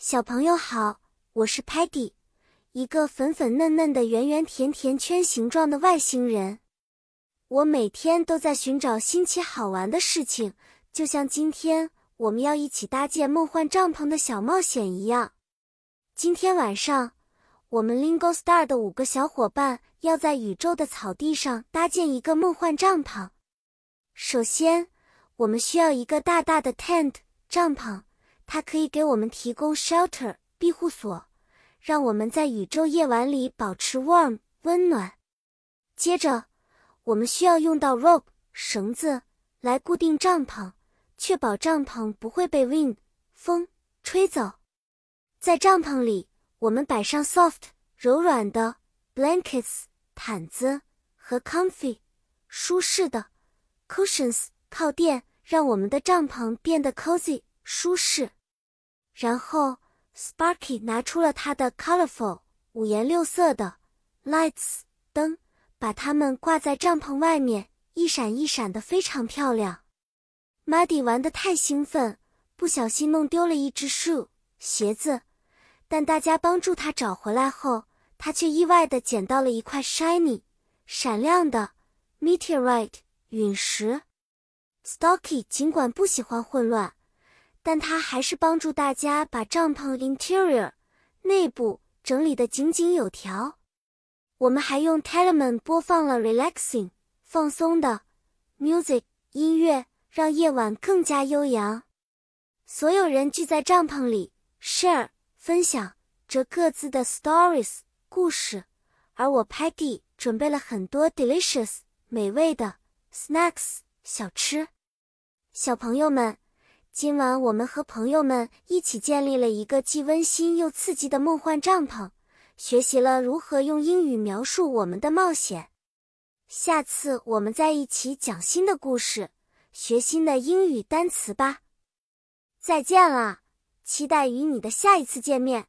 小朋友好，我是 Patty，一个粉粉嫩嫩的圆圆甜甜圈形状的外星人。我每天都在寻找新奇好玩的事情，就像今天我们要一起搭建梦幻帐篷的小冒险一样。今天晚上，我们 Lingo Star 的五个小伙伴要在宇宙的草地上搭建一个梦幻帐篷。首先，我们需要一个大大的 tent 帐篷。它可以给我们提供 shelter 庇护所，让我们在宇宙夜晚里保持 warm 温暖。接着，我们需要用到 rope 绳子来固定帐篷，确保帐篷不会被 wind 风吹走。在帐篷里，我们摆上 soft 柔软的 blankets 毯子和 comfy 舒适的 cushions 靠垫，让我们的帐篷变得 cozy 舒适。然后，Sparky 拿出了他的 colorful 五颜六色的 lights 灯，把它们挂在帐篷外面，一闪一闪的，非常漂亮。Muddy 玩得太兴奋，不小心弄丢了一只 shoe 鞋子，但大家帮助他找回来后，他却意外的捡到了一块 shiny 闪亮的 meteorite 陨石。Stocky 尽管不喜欢混乱。但他还是帮助大家把帐篷 interior 内部整理得井井有条。我们还用 Telemann 播放了 relaxing 放松的 music 音乐，让夜晚更加悠扬。所有人聚在帐篷里 share 分享着各自的 stories 故事，而我 Peggy 准备了很多 delicious 美味的 snacks 小吃。小朋友们。今晚我们和朋友们一起建立了一个既温馨又刺激的梦幻帐篷，学习了如何用英语描述我们的冒险。下次我们再一起讲新的故事，学新的英语单词吧。再见了，期待与你的下一次见面。